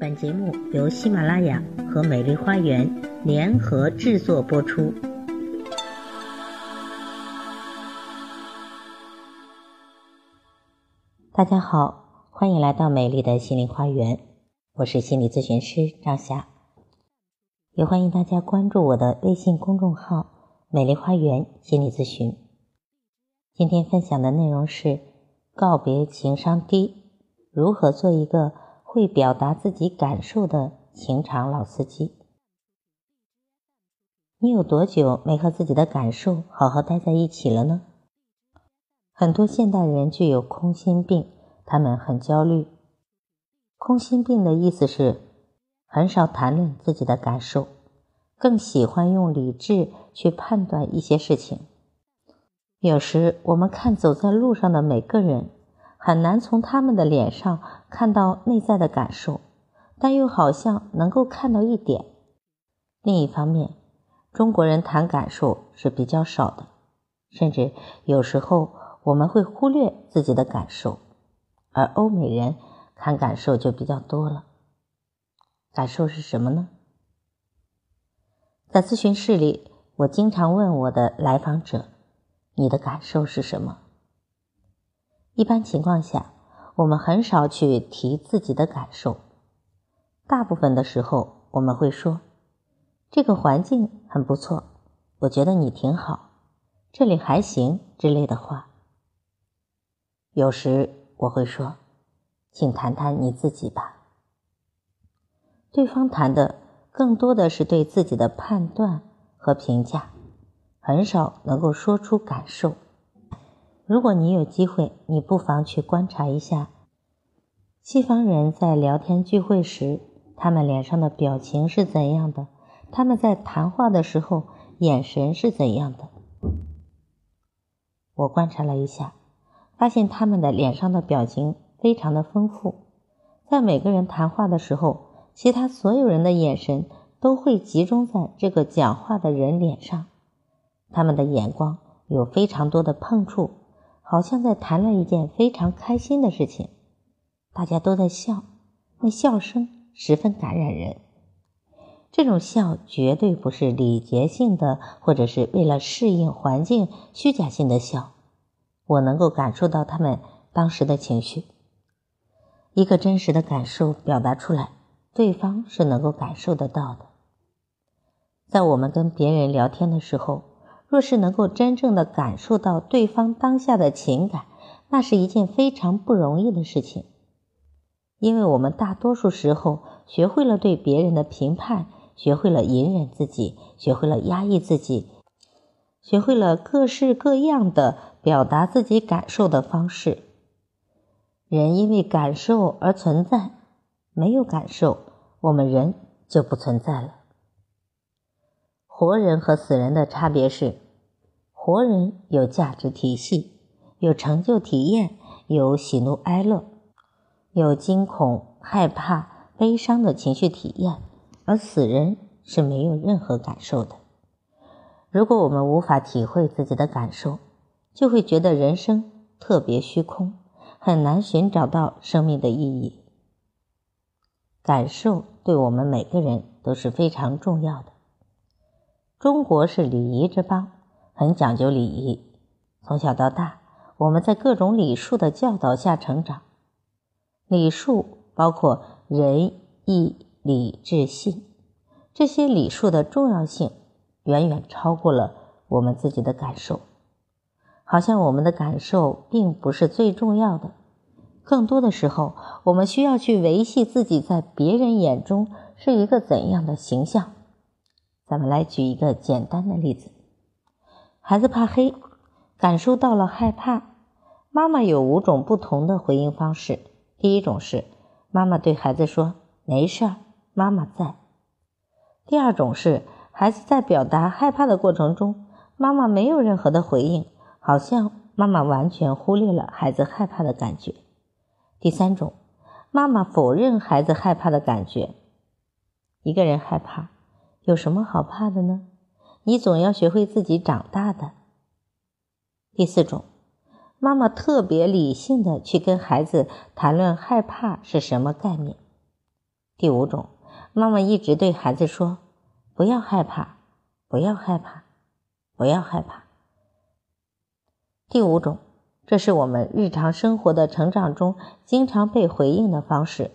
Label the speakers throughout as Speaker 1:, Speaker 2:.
Speaker 1: 本节目由喜马拉雅和美丽花园联合制作播出。大家好，欢迎来到美丽的心灵花园，我是心理咨询师张霞，也欢迎大家关注我的微信公众号“美丽花园心理咨询”。今天分享的内容是告别情商低，如何做一个。会表达自己感受的情场老司机，你有多久没和自己的感受好好待在一起了呢？很多现代人具有空心病，他们很焦虑。空心病的意思是很少谈论自己的感受，更喜欢用理智去判断一些事情。有时我们看走在路上的每个人。很难从他们的脸上看到内在的感受，但又好像能够看到一点。另一方面，中国人谈感受是比较少的，甚至有时候我们会忽略自己的感受，而欧美人看感受就比较多了。感受是什么呢？在咨询室里，我经常问我的来访者：“你的感受是什么？”一般情况下，我们很少去提自己的感受。大部分的时候，我们会说：“这个环境很不错，我觉得你挺好，这里还行”之类的话。有时我会说：“请谈谈你自己吧。”对方谈的更多的是对自己的判断和评价，很少能够说出感受。如果你有机会，你不妨去观察一下西方人在聊天聚会时，他们脸上的表情是怎样的，他们在谈话的时候眼神是怎样的。我观察了一下，发现他们的脸上的表情非常的丰富，在每个人谈话的时候，其他所有人的眼神都会集中在这个讲话的人脸上，他们的眼光有非常多的碰触。好像在谈论一件非常开心的事情，大家都在笑，那笑声十分感染人。这种笑绝对不是礼节性的，或者是为了适应环境虚假性的笑。我能够感受到他们当时的情绪。一个真实的感受表达出来，对方是能够感受得到的。在我们跟别人聊天的时候。若是能够真正的感受到对方当下的情感，那是一件非常不容易的事情。因为我们大多数时候学会了对别人的评判，学会了隐忍自己，学会了压抑自己，学会了各式各样的表达自己感受的方式。人因为感受而存在，没有感受，我们人就不存在了。活人和死人的差别是：活人有价值体系，有成就体验，有喜怒哀乐，有惊恐、害怕、悲伤的情绪体验；而死人是没有任何感受的。如果我们无法体会自己的感受，就会觉得人生特别虚空，很难寻找到生命的意义。感受对我们每个人都是非常重要的。中国是礼仪之邦，很讲究礼仪。从小到大，我们在各种礼数的教导下成长。礼数包括仁、义、礼、智、信，这些礼数的重要性远远超过了我们自己的感受。好像我们的感受并不是最重要的，更多的时候，我们需要去维系自己在别人眼中是一个怎样的形象。咱们来举一个简单的例子：孩子怕黑，感受到了害怕，妈妈有五种不同的回应方式。第一种是妈妈对孩子说：“没事儿，妈妈在。”第二种是孩子在表达害怕的过程中，妈妈没有任何的回应，好像妈妈完全忽略了孩子害怕的感觉。第三种，妈妈否认孩子害怕的感觉。一个人害怕。有什么好怕的呢？你总要学会自己长大的。第四种，妈妈特别理性的去跟孩子谈论害怕是什么概念。第五种，妈妈一直对孩子说：“不要害怕，不要害怕，不要害怕。”第五种，这是我们日常生活的成长中经常被回应的方式。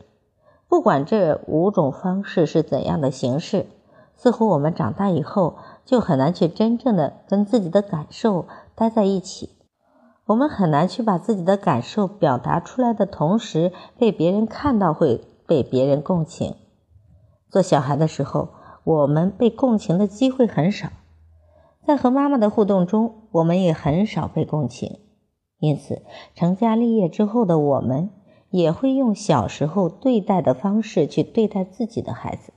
Speaker 1: 不管这五种方式是怎样的形式，似乎我们长大以后就很难去真正的跟自己的感受待在一起。我们很难去把自己的感受表达出来的同时被别人看到，会。被别人共情，做小孩的时候，我们被共情的机会很少，在和妈妈的互动中，我们也很少被共情。因此，成家立业之后的我们，也会用小时候对待的方式去对待自己的孩子。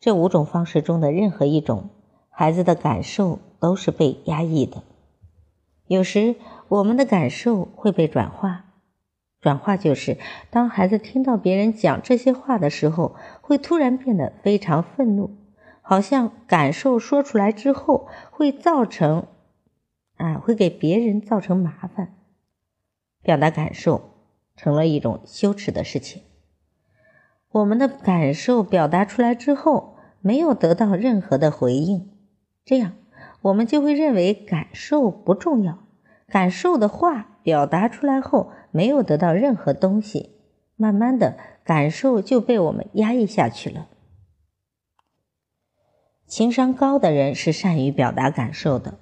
Speaker 1: 这五种方式中的任何一种，孩子的感受都是被压抑的。有时，我们的感受会被转化。转化就是，当孩子听到别人讲这些话的时候，会突然变得非常愤怒，好像感受说出来之后会造成，啊，会给别人造成麻烦。表达感受成了一种羞耻的事情。我们的感受表达出来之后，没有得到任何的回应，这样我们就会认为感受不重要，感受的话表达出来后。没有得到任何东西，慢慢的感受就被我们压抑下去了。情商高的人是善于表达感受的。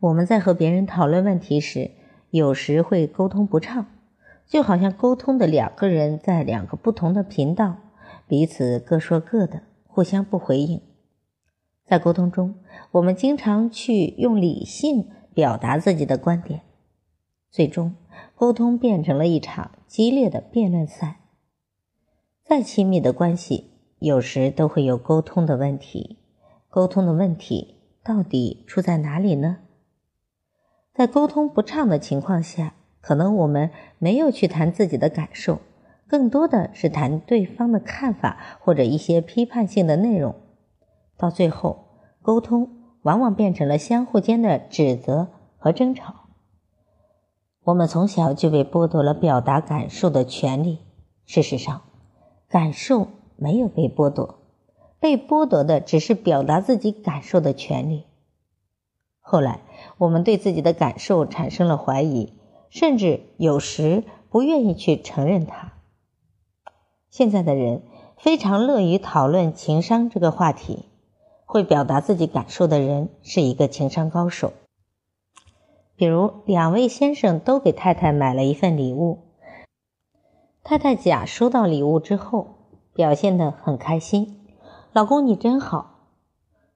Speaker 1: 我们在和别人讨论问题时，有时会沟通不畅，就好像沟通的两个人在两个不同的频道，彼此各说各的，互相不回应。在沟通中，我们经常去用理性表达自己的观点，最终。沟通变成了一场激烈的辩论赛。再亲密的关系，有时都会有沟通的问题。沟通的问题到底出在哪里呢？在沟通不畅的情况下，可能我们没有去谈自己的感受，更多的是谈对方的看法或者一些批判性的内容。到最后，沟通往往变成了相互间的指责和争吵。我们从小就被剥夺了表达感受的权利。事实上，感受没有被剥夺，被剥夺的只是表达自己感受的权利。后来，我们对自己的感受产生了怀疑，甚至有时不愿意去承认它。现在的人非常乐于讨论情商这个话题，会表达自己感受的人是一个情商高手。比如，两位先生都给太太买了一份礼物。太太甲收到礼物之后，表现得很开心：“老公，你真好。”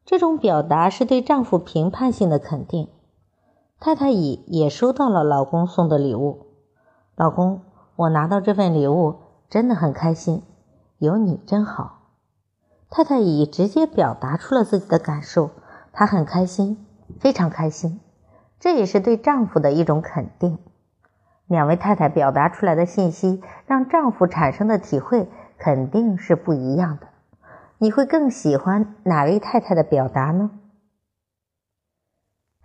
Speaker 1: 这种表达是对丈夫评判性的肯定。太太乙也收到了老公送的礼物：“老公，我拿到这份礼物真的很开心，有你真好。”太太乙直接表达出了自己的感受：“她很开心，非常开心。”这也是对丈夫的一种肯定。两位太太表达出来的信息，让丈夫产生的体会肯定是不一样的。你会更喜欢哪位太太的表达呢？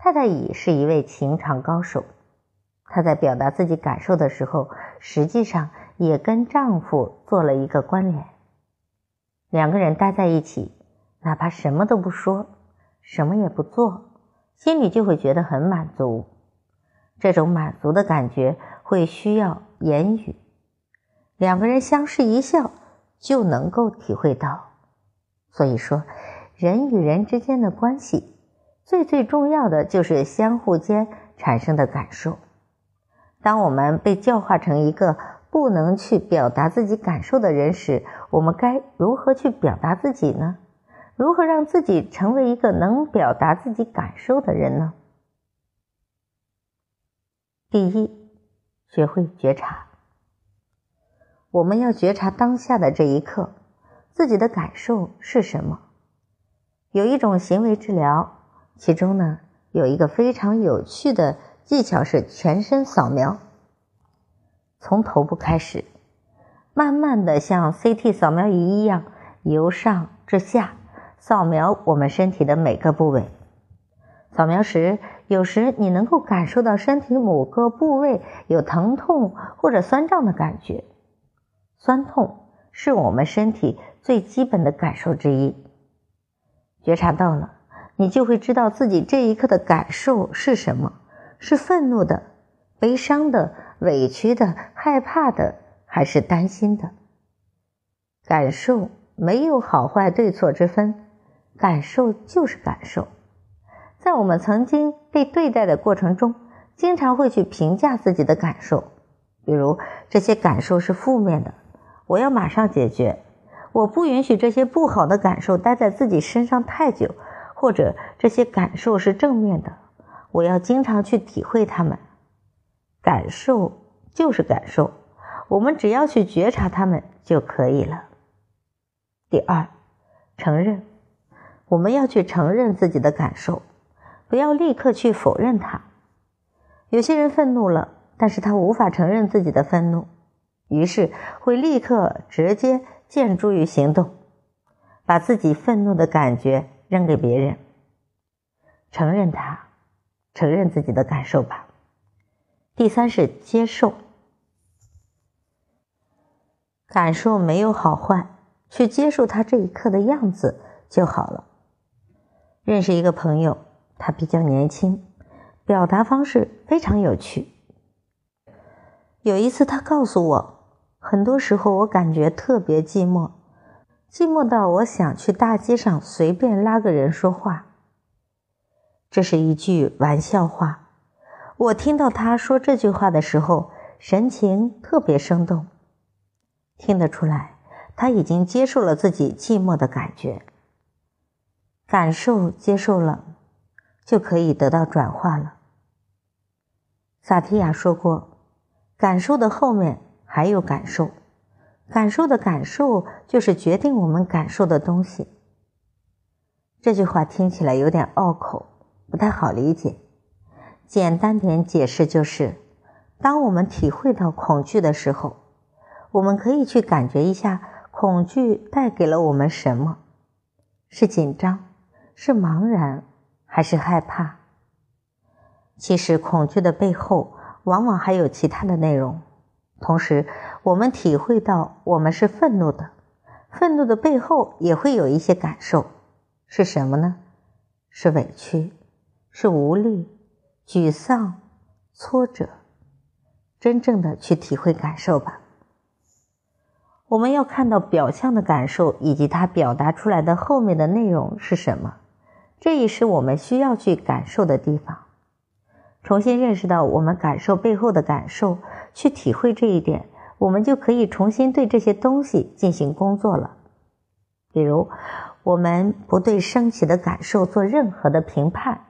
Speaker 1: 太太乙是一位情场高手，她在表达自己感受的时候，实际上也跟丈夫做了一个关联。两个人待在一起，哪怕什么都不说，什么也不做。心里就会觉得很满足，这种满足的感觉会需要言语，两个人相视一笑就能够体会到。所以说，人与人之间的关系，最最重要的就是相互间产生的感受。当我们被教化成一个不能去表达自己感受的人时，我们该如何去表达自己呢？如何让自己成为一个能表达自己感受的人呢？第一，学会觉察。我们要觉察当下的这一刻，自己的感受是什么。有一种行为治疗，其中呢有一个非常有趣的技巧是全身扫描，从头部开始，慢慢的像 CT 扫描仪一样由上至下。扫描我们身体的每个部位。扫描时，有时你能够感受到身体某个部位有疼痛或者酸胀的感觉。酸痛是我们身体最基本的感受之一。觉察到了，你就会知道自己这一刻的感受是什么：是愤怒的、悲伤的、委屈的、害怕的，还是担心的？感受没有好坏对错之分，感受就是感受。在我们曾经被对待的过程中，经常会去评价自己的感受，比如这些感受是负面的，我要马上解决；我不允许这些不好的感受待在自己身上太久，或者这些感受是正面的，我要经常去体会它们。感受就是感受，我们只要去觉察它们就可以了。第二，承认，我们要去承认自己的感受，不要立刻去否认它。有些人愤怒了，但是他无法承认自己的愤怒，于是会立刻直接见诸于行动，把自己愤怒的感觉扔给别人。承认它，承认自己的感受吧。第三是接受，感受没有好坏。去接受他这一刻的样子就好了。认识一个朋友，他比较年轻，表达方式非常有趣。有一次，他告诉我，很多时候我感觉特别寂寞，寂寞到我想去大街上随便拉个人说话。这是一句玩笑话。我听到他说这句话的时候，神情特别生动，听得出来。他已经接受了自己寂寞的感觉，感受接受了，就可以得到转化了。萨提亚说过，感受的后面还有感受，感受的感受就是决定我们感受的东西。这句话听起来有点拗口，不太好理解。简单点解释就是，当我们体会到恐惧的时候，我们可以去感觉一下。恐惧带给了我们什么？是紧张，是茫然，还是害怕？其实，恐惧的背后往往还有其他的内容。同时，我们体会到我们是愤怒的，愤怒的背后也会有一些感受，是什么呢？是委屈，是无力、沮丧、挫折。真正的去体会感受吧。我们要看到表象的感受，以及它表达出来的后面的内容是什么，这也是我们需要去感受的地方。重新认识到我们感受背后的感受，去体会这一点，我们就可以重新对这些东西进行工作了。比如，我们不对升起的感受做任何的评判，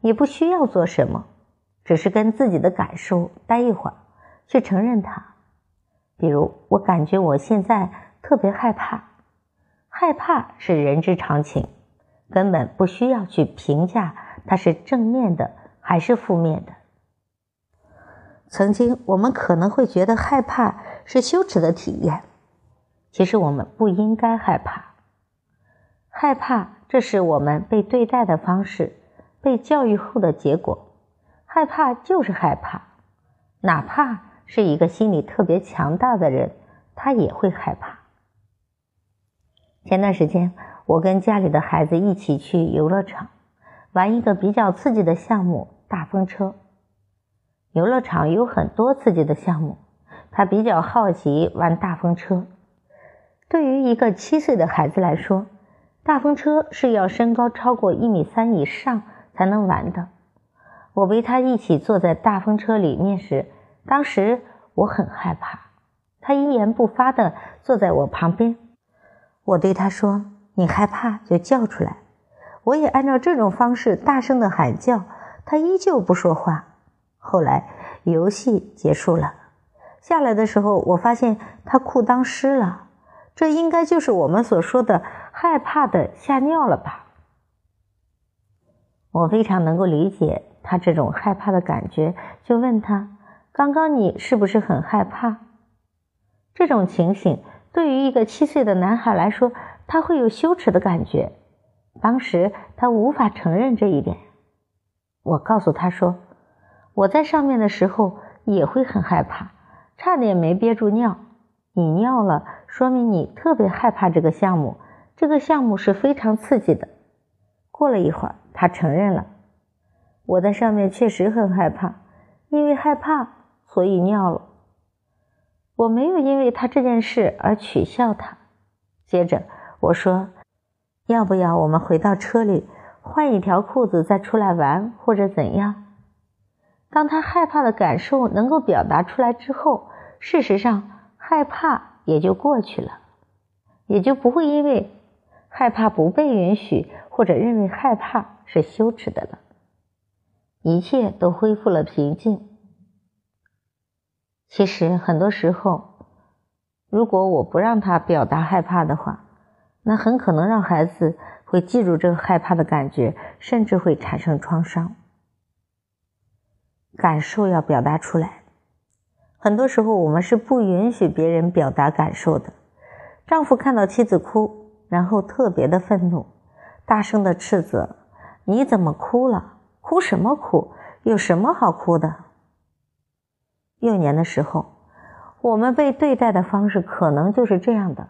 Speaker 1: 也不需要做什么，只是跟自己的感受待一会儿，去承认它。比如，我感觉我现在特别害怕，害怕是人之常情，根本不需要去评价它是正面的还是负面的。曾经我们可能会觉得害怕是羞耻的体验，其实我们不应该害怕。害怕，这是我们被对待的方式，被教育后的结果。害怕就是害怕，哪怕。是一个心理特别强大的人，他也会害怕。前段时间，我跟家里的孩子一起去游乐场玩一个比较刺激的项目——大风车。游乐场有很多刺激的项目，他比较好奇玩大风车。对于一个七岁的孩子来说，大风车是要身高超过一米三以上才能玩的。我陪他一起坐在大风车里面时，当时我很害怕，他一言不发的坐在我旁边。我对他说：“你害怕就叫出来。”我也按照这种方式大声的喊叫，他依旧不说话。后来游戏结束了，下来的时候我发现他裤裆湿了，这应该就是我们所说的害怕的吓尿了吧？我非常能够理解他这种害怕的感觉，就问他。刚刚你是不是很害怕？这种情形对于一个七岁的男孩来说，他会有羞耻的感觉。当时他无法承认这一点。我告诉他说：“我在上面的时候也会很害怕，差点没憋住尿，你尿了，说明你特别害怕这个项目，这个项目是非常刺激的。过了一会儿，他承认了，我在上面确实很害怕，因为害怕，所以尿了。我没有因为他这件事而取笑他。接着我说：“要不要我们回到车里换一条裤子再出来玩，或者怎样？”当他害怕的感受能够表达出来之后，事实上害怕也就过去了，也就不会因为害怕不被允许或者认为害怕是羞耻的了，一切都恢复了平静。其实很多时候，如果我不让他表达害怕的话，那很可能让孩子会记住这个害怕的感觉，甚至会产生创伤。感受要表达出来，很多时候我们是不允许别人表达感受的。丈夫看到妻子哭，然后特别的愤怒，大声的斥责：“你怎么哭了？哭什么哭？有什么好哭的？”幼年的时候，我们被对待的方式可能就是这样的：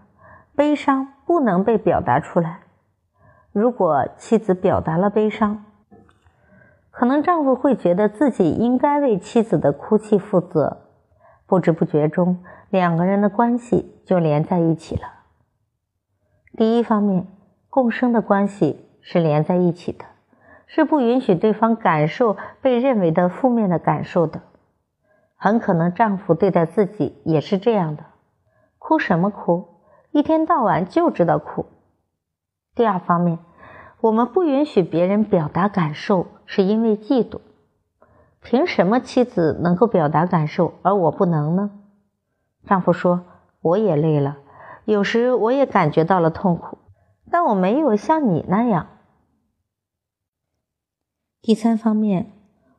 Speaker 1: 悲伤不能被表达出来。如果妻子表达了悲伤，可能丈夫会觉得自己应该为妻子的哭泣负责，不知不觉中，两个人的关系就连在一起了。第一方面，共生的关系是连在一起的，是不允许对方感受被认为的负面的感受的。很可能丈夫对待自己也是这样的，哭什么哭？一天到晚就知道哭。第二方面，我们不允许别人表达感受，是因为嫉妒。凭什么妻子能够表达感受，而我不能呢？丈夫说：“我也累了，有时我也感觉到了痛苦，但我没有像你那样。”第三方面。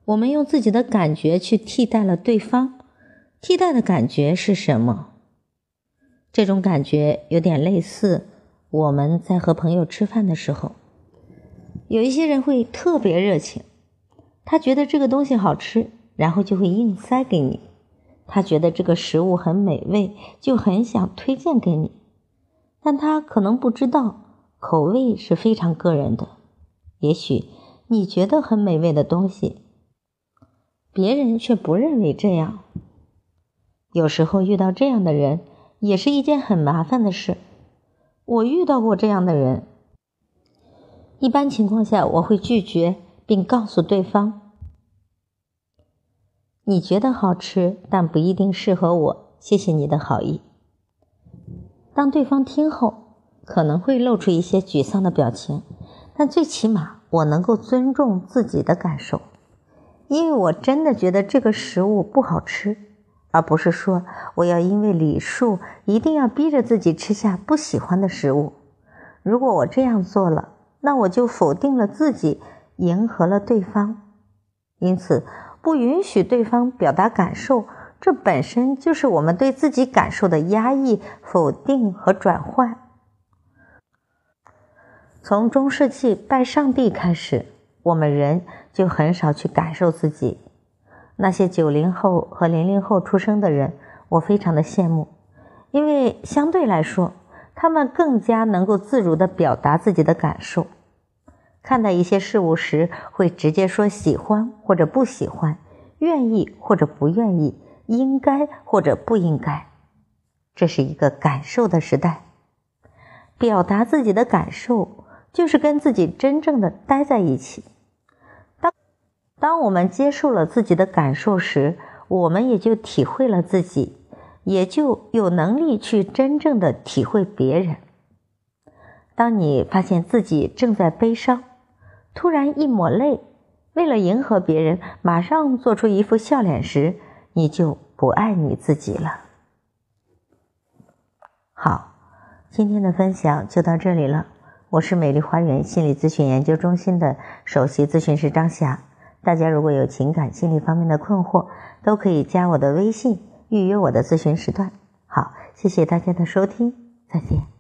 Speaker 1: 我们用自己的感觉去替代了对方，替代的感觉是什么？这种感觉有点类似我们在和朋友吃饭的时候，有一些人会特别热情，他觉得这个东西好吃，然后就会硬塞给你；他觉得这个食物很美味，就很想推荐给你，但他可能不知道口味是非常个人的。也许你觉得很美味的东西。别人却不认为这样。有时候遇到这样的人，也是一件很麻烦的事。我遇到过这样的人。一般情况下，我会拒绝，并告诉对方：“你觉得好吃，但不一定适合我。谢谢你的好意。”当对方听后，可能会露出一些沮丧的表情，但最起码我能够尊重自己的感受。因为我真的觉得这个食物不好吃，而不是说我要因为礼数一定要逼着自己吃下不喜欢的食物。如果我这样做了，那我就否定了自己，迎合了对方。因此，不允许对方表达感受，这本身就是我们对自己感受的压抑、否定和转换。从中世纪拜上帝开始。我们人就很少去感受自己。那些九零后和零零后出生的人，我非常的羡慕，因为相对来说，他们更加能够自如的表达自己的感受。看待一些事物时，会直接说喜欢或者不喜欢，愿意或者不愿意，应该或者不应该。这是一个感受的时代，表达自己的感受。就是跟自己真正的待在一起。当当我们接受了自己的感受时，我们也就体会了自己，也就有能力去真正的体会别人。当你发现自己正在悲伤，突然一抹泪，为了迎合别人，马上做出一副笑脸时，你就不爱你自己了。好，今天的分享就到这里了。我是美丽花园心理咨询研究中心的首席咨询师张霞。大家如果有情感心理方面的困惑，都可以加我的微信预约我的咨询时段。好，谢谢大家的收听，再见。